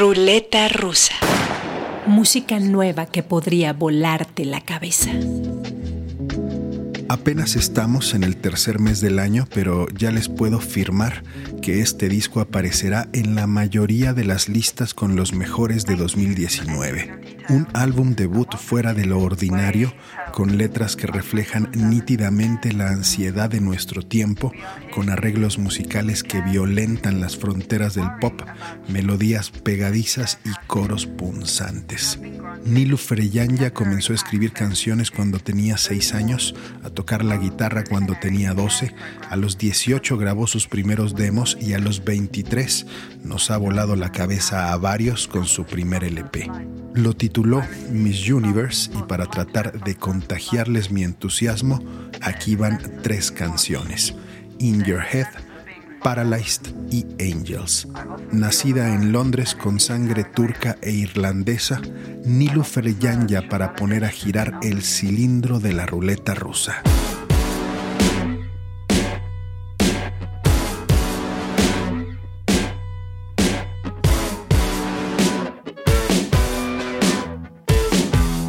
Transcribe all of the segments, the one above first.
Ruleta rusa. Música nueva que podría volarte la cabeza. Apenas estamos en el tercer mes del año, pero ya les puedo firmar que este disco aparecerá en la mayoría de las listas con los mejores de 2019. Un álbum debut fuera de lo ordinario, con letras que reflejan nítidamente la ansiedad de nuestro tiempo, con arreglos musicales que violentan las fronteras del pop, melodías pegadizas y coros punzantes. Nilu Freyanya comenzó a escribir canciones cuando tenía 6 años, a tocar la guitarra cuando tenía 12, a los 18 grabó sus primeros demos y a los 23 nos ha volado la cabeza a varios con su primer LP. Lo tituló Miss Universe y para tratar de contagiarles mi entusiasmo, aquí van tres canciones. In Your Head, Paralyzed y Angels. Nacida en Londres con sangre turca e irlandesa, Nilu Ferjanya para poner a girar el cilindro de la ruleta rusa.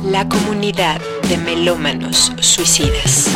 La comunidad de melómanos suicidas.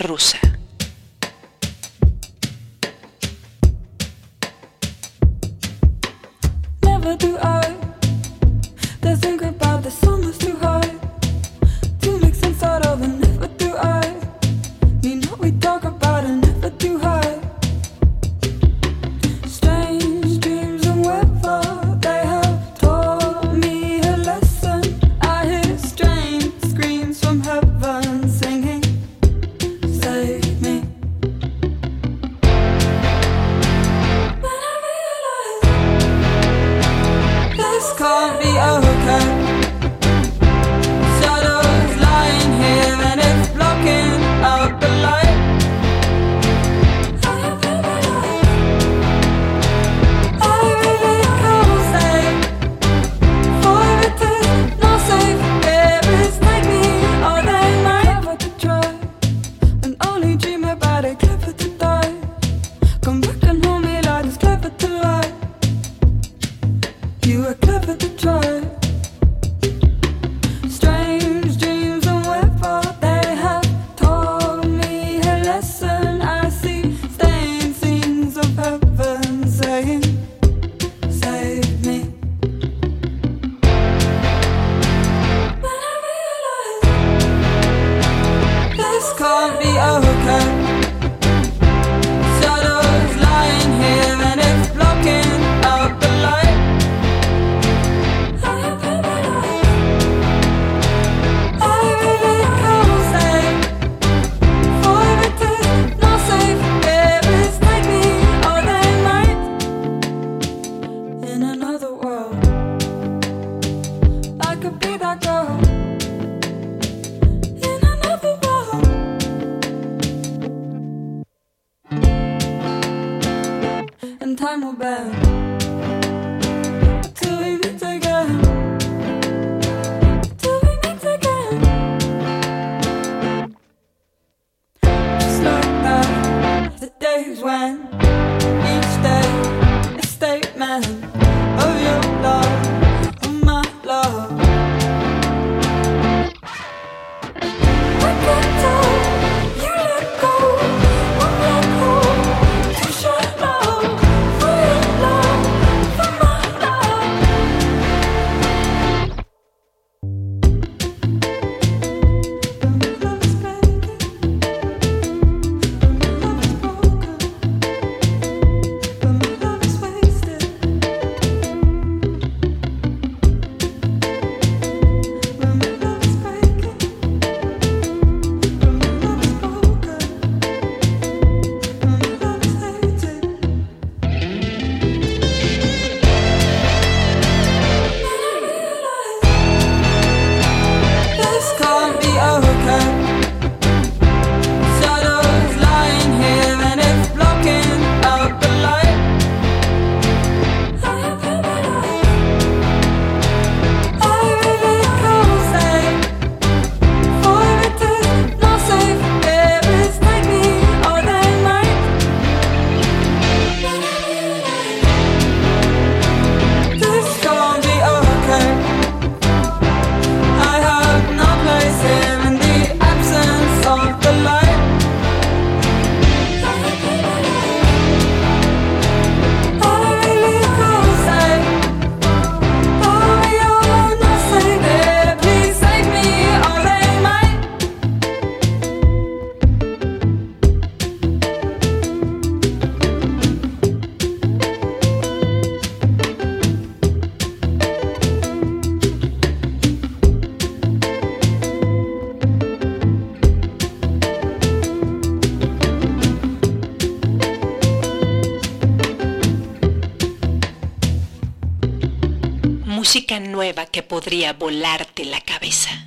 Rusa. only dream about it. Podría volarte la cabeza.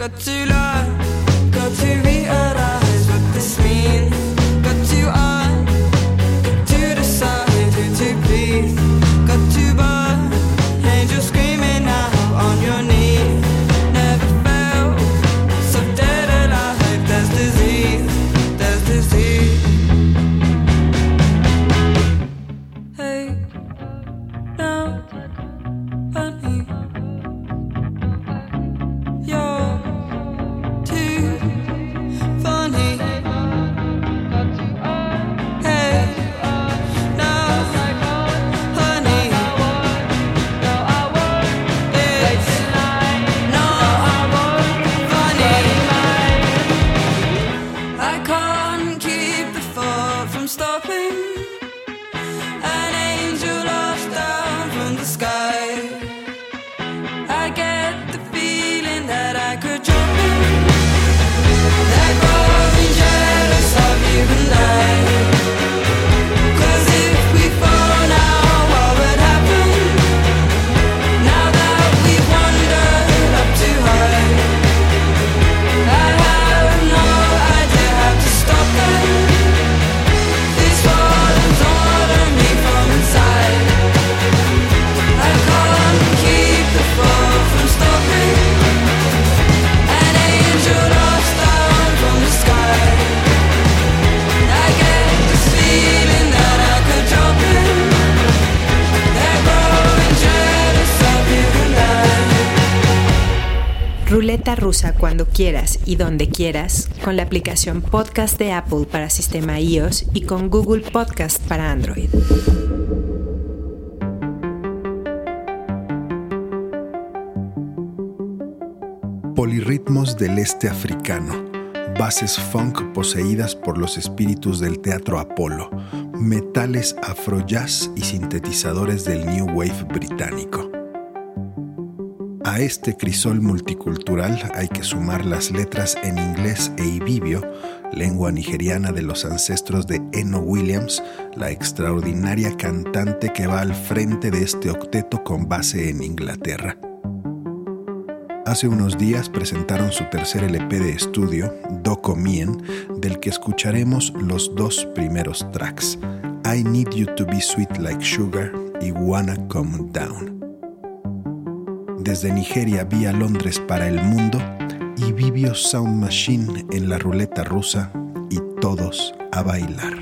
Got to learn, got to realize what this means. Rusa cuando quieras y donde quieras con la aplicación Podcast de Apple para sistema iOS y con Google Podcast para Android. Polirritmos del este africano, bases funk poseídas por los espíritus del teatro Apolo, metales afro-jazz y sintetizadores del New Wave británico. A este crisol multicultural hay que sumar las letras en inglés e ibibio, lengua nigeriana de los ancestros de Eno Williams, la extraordinaria cantante que va al frente de este octeto con base en Inglaterra. Hace unos días presentaron su tercer LP de estudio, Doko Mien, del que escucharemos los dos primeros tracks, I Need You to Be Sweet Like Sugar y Wanna Come Down desde Nigeria vía Londres para el mundo y Vivio Sound Machine en la ruleta rusa y todos a bailar.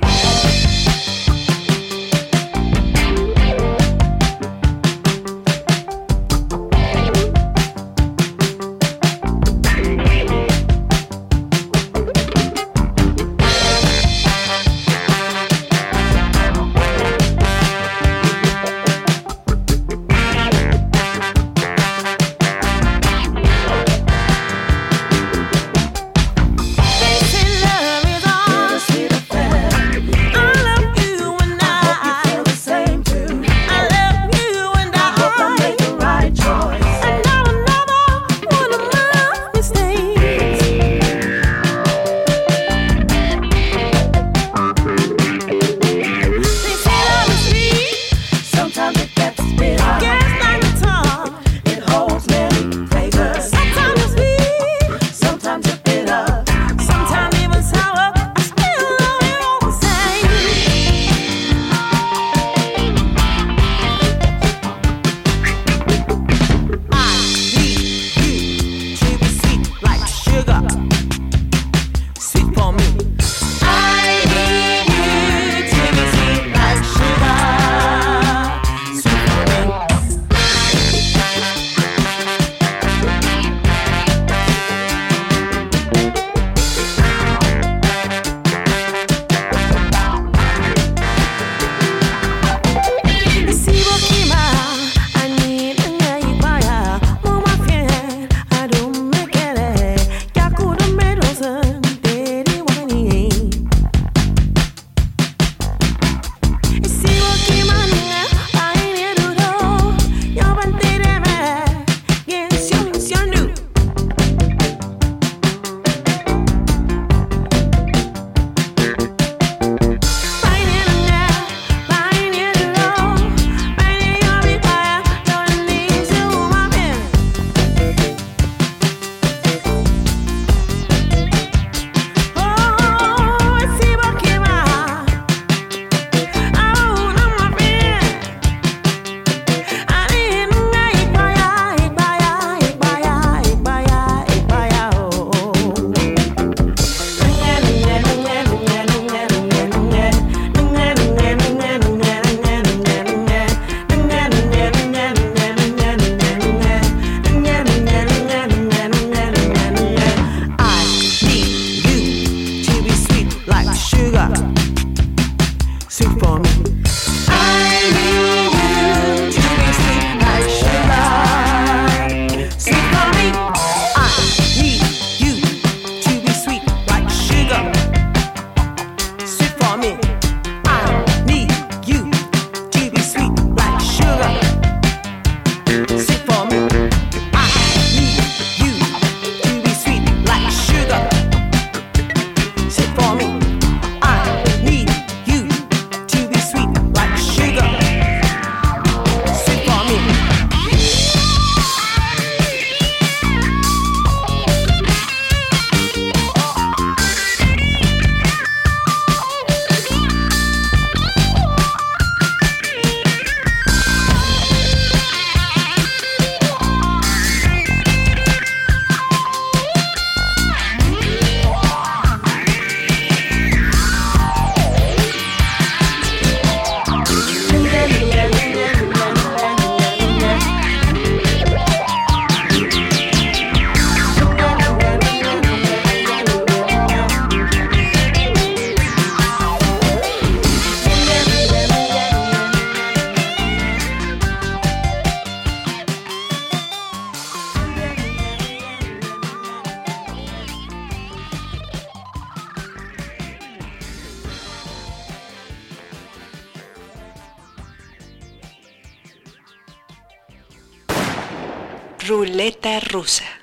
Ruleta rusa.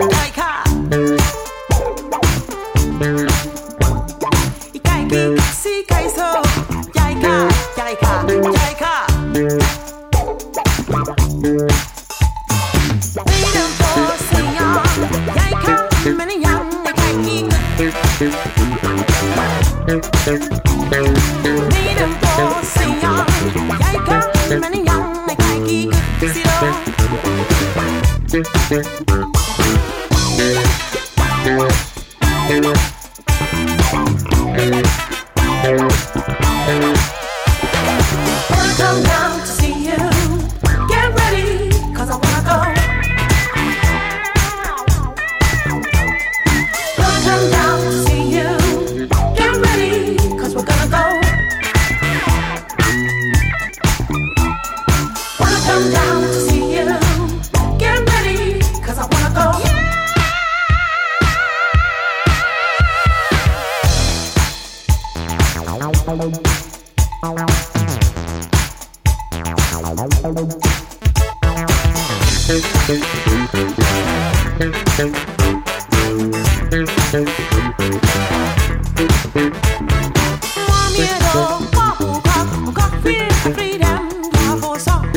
Like how?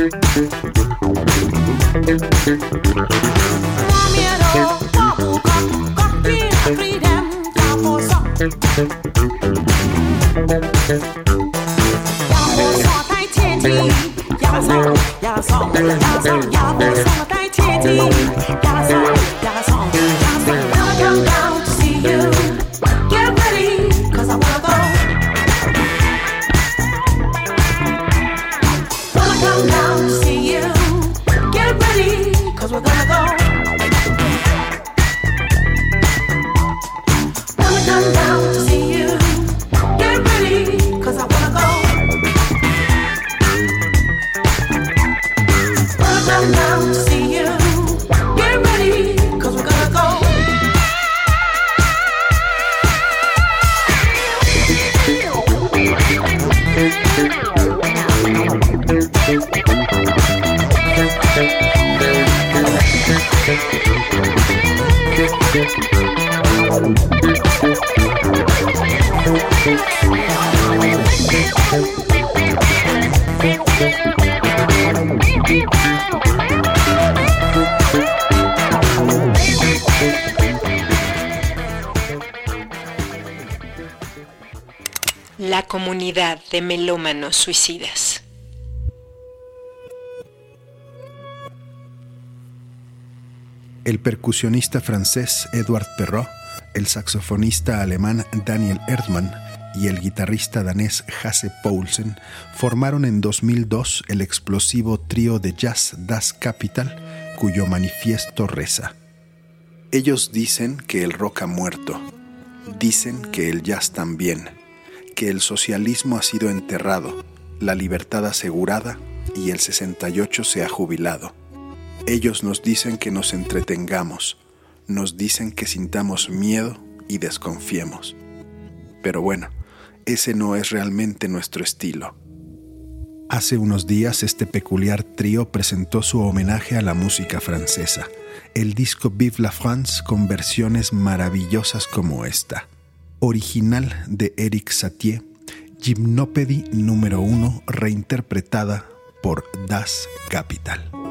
Yeah, song, yeah, song, yeah, song, yeah, song, yeah, song, yeah, song, yeah, song, yeah, song, yeah, song, yeah, song, yeah, song, yeah, song, yeah, song, yeah, song, yeah, song, yeah, song, yeah, La comunidad de melómanos suicidas. El percusionista francés Edouard Perrault, el saxofonista alemán Daniel Erdmann y el guitarrista danés Hasse Poulsen formaron en 2002 el explosivo trío de jazz Das Capital, cuyo manifiesto reza. Ellos dicen que el rock ha muerto, dicen que el jazz también, que el socialismo ha sido enterrado, la libertad asegurada y el 68 se ha jubilado. Ellos nos dicen que nos entretengamos, nos dicen que sintamos miedo y desconfiemos. Pero bueno, ese no es realmente nuestro estilo. Hace unos días este peculiar trío presentó su homenaje a la música francesa, el disco Vive la France con versiones maravillosas como esta, original de Eric Satie, Gymnopédie número 1 reinterpretada por Das Capital.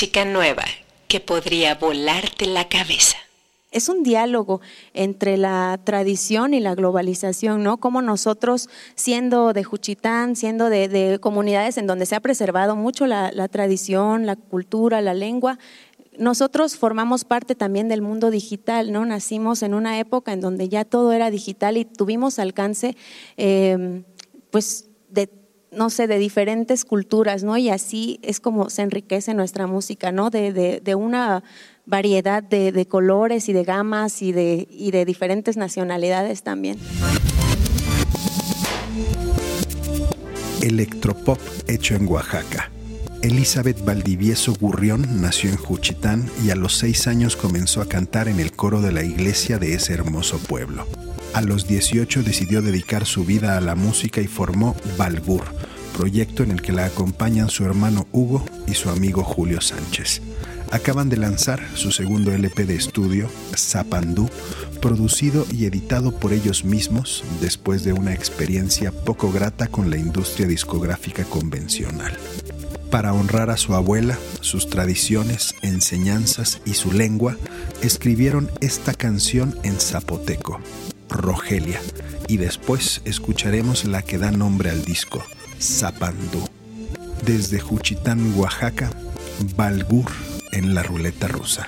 Música nueva que podría volarte la cabeza es un diálogo entre la tradición y la globalización, ¿no? Como nosotros, siendo de Juchitán, siendo de, comunidades en donde se ha preservado mucho la, tradición, la cultura, la lengua, nosotros formamos parte también del mundo digital, ¿no? Nacimos en una época en donde ya todo era digital y tuvimos alcance, eh, pues, no sé, de diferentes culturas, ¿no? Y así es como se enriquece nuestra música, ¿no? De, de una variedad de, colores y de gamas y de, y de diferentes nacionalidades también. Electropop hecho en Oaxaca. Elizabeth Valdivieso Gurrión nació en Juchitán y a los seis años comenzó a cantar en el coro de la iglesia de ese hermoso pueblo. A los 18 decidió dedicar su vida a la música y formó Balgur, proyecto en el que la acompañan su hermano Hugo y su amigo Julio Sánchez acaban de lanzar su segundo LP de estudio, Zapandú, producido y editado por ellos mismos después de una experiencia poco grata con la industria discográfica convencional. Para honrar a su abuela, sus tradiciones, enseñanzas y su lengua, escribieron esta canción en zapoteco, Rogelia, y después escucharemos la que da nombre al disco, Zapandú. Desde Juchitán, Oaxaca, Balgur en la ruleta rusa.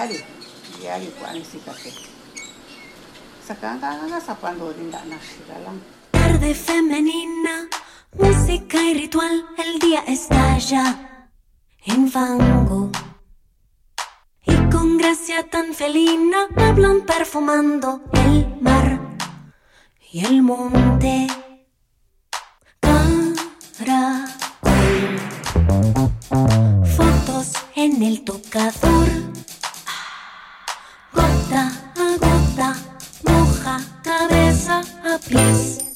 diario, diario kuan si café. Sacanga ganga zapando linda na. Ah, Tarde femenina, música y ritual, el día estalla en fango. Y con gracia tan felina hablan perfumando el mar y el monte. Caracol. Fotos en el tocador. Moja cabeza a pies.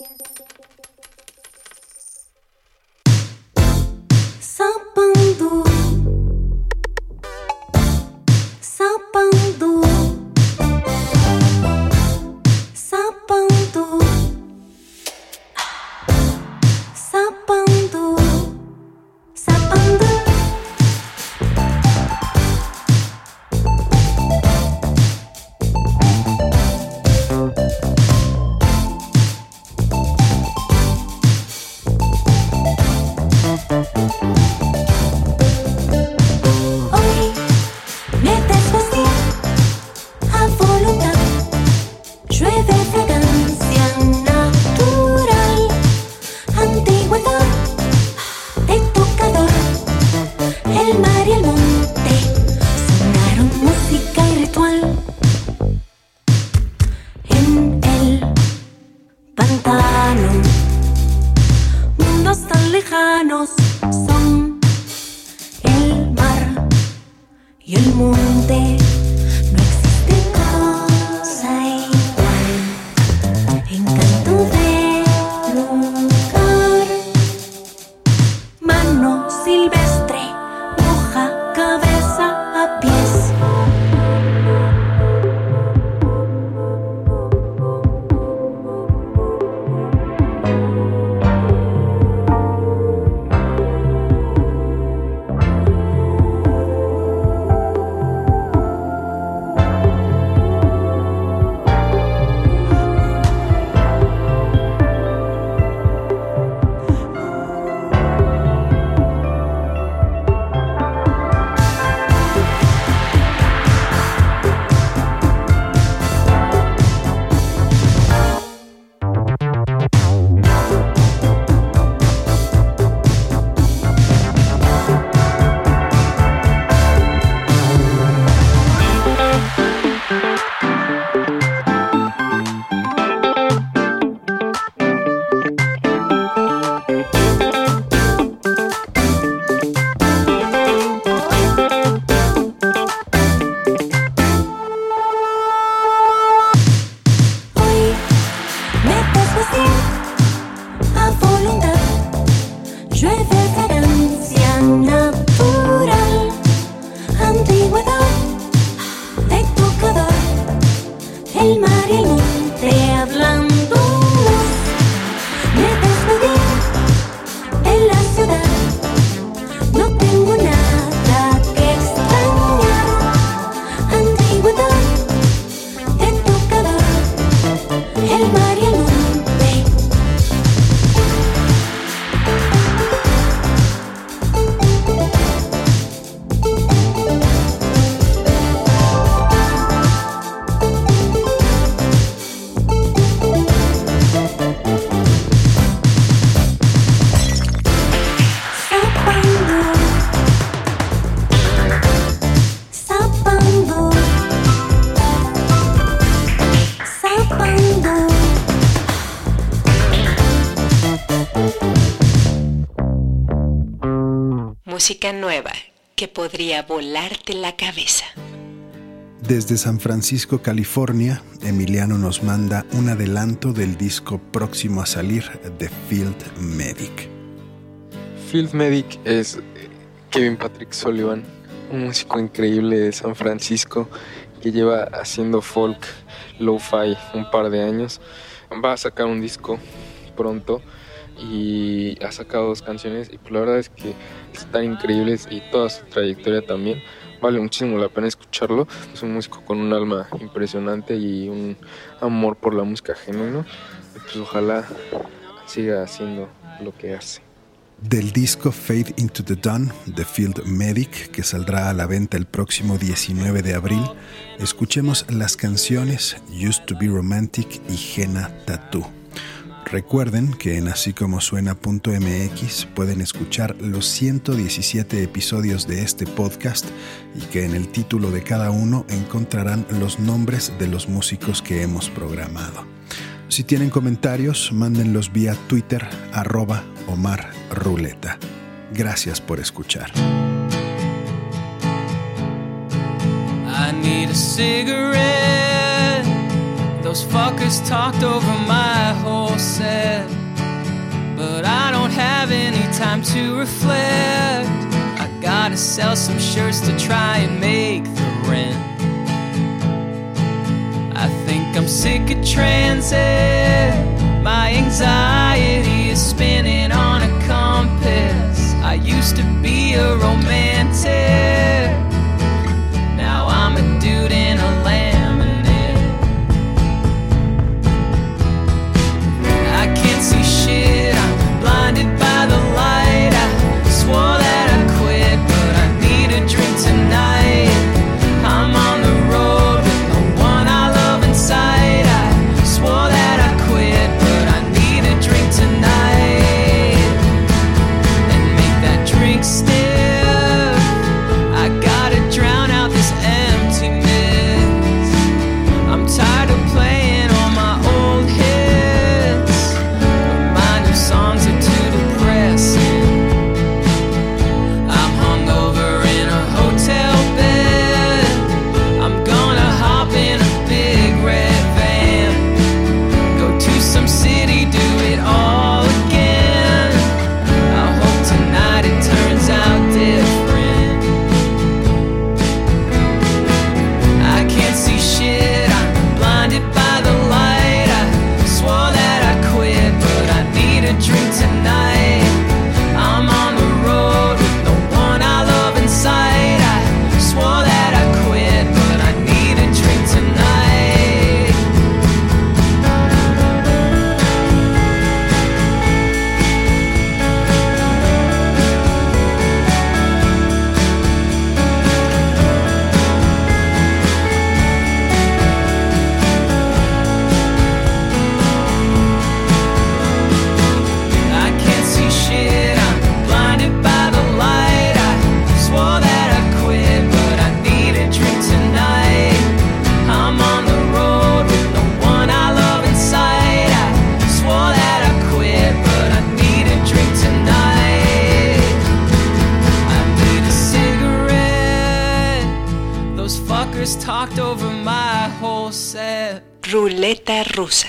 Música nueva que podría volarte la cabeza. Desde San Francisco, California, Emiliano nos manda un adelanto del disco próximo a salir de Field Medic. Field Medic es Kevin Patrick Sullivan, un músico increíble de San Francisco que lleva haciendo folk lo-fi un par de años. Va a sacar un disco pronto y ha sacado dos canciones y pues la verdad es que están increíbles y toda su trayectoria también. Vale muchísimo la pena escucharlo. Es un músico con un alma impresionante y un amor por la música genuino. Pues ojalá siga haciendo lo que hace. Del disco Fade into the Dawn de Field Medic, que saldrá a la venta el próximo 19 de abril, escuchemos las canciones Used to Be Romantic y Henna Tattoo. Recuerden que en así como suena.mx pueden escuchar los 117 episodios de este podcast y que en el título de cada uno encontrarán los nombres de los músicos que hemos programado. Si tienen comentarios, mándenlos vía Twitter arroba Omar Ruleta. Gracias por escuchar. Those fuckers talked over my whole set. But I don't have any time to reflect. I gotta sell some shirts to try and make the rent. I think I'm sick of transit. My anxiety is spinning on a compass. I used to be a romantic. Ruleta rusa.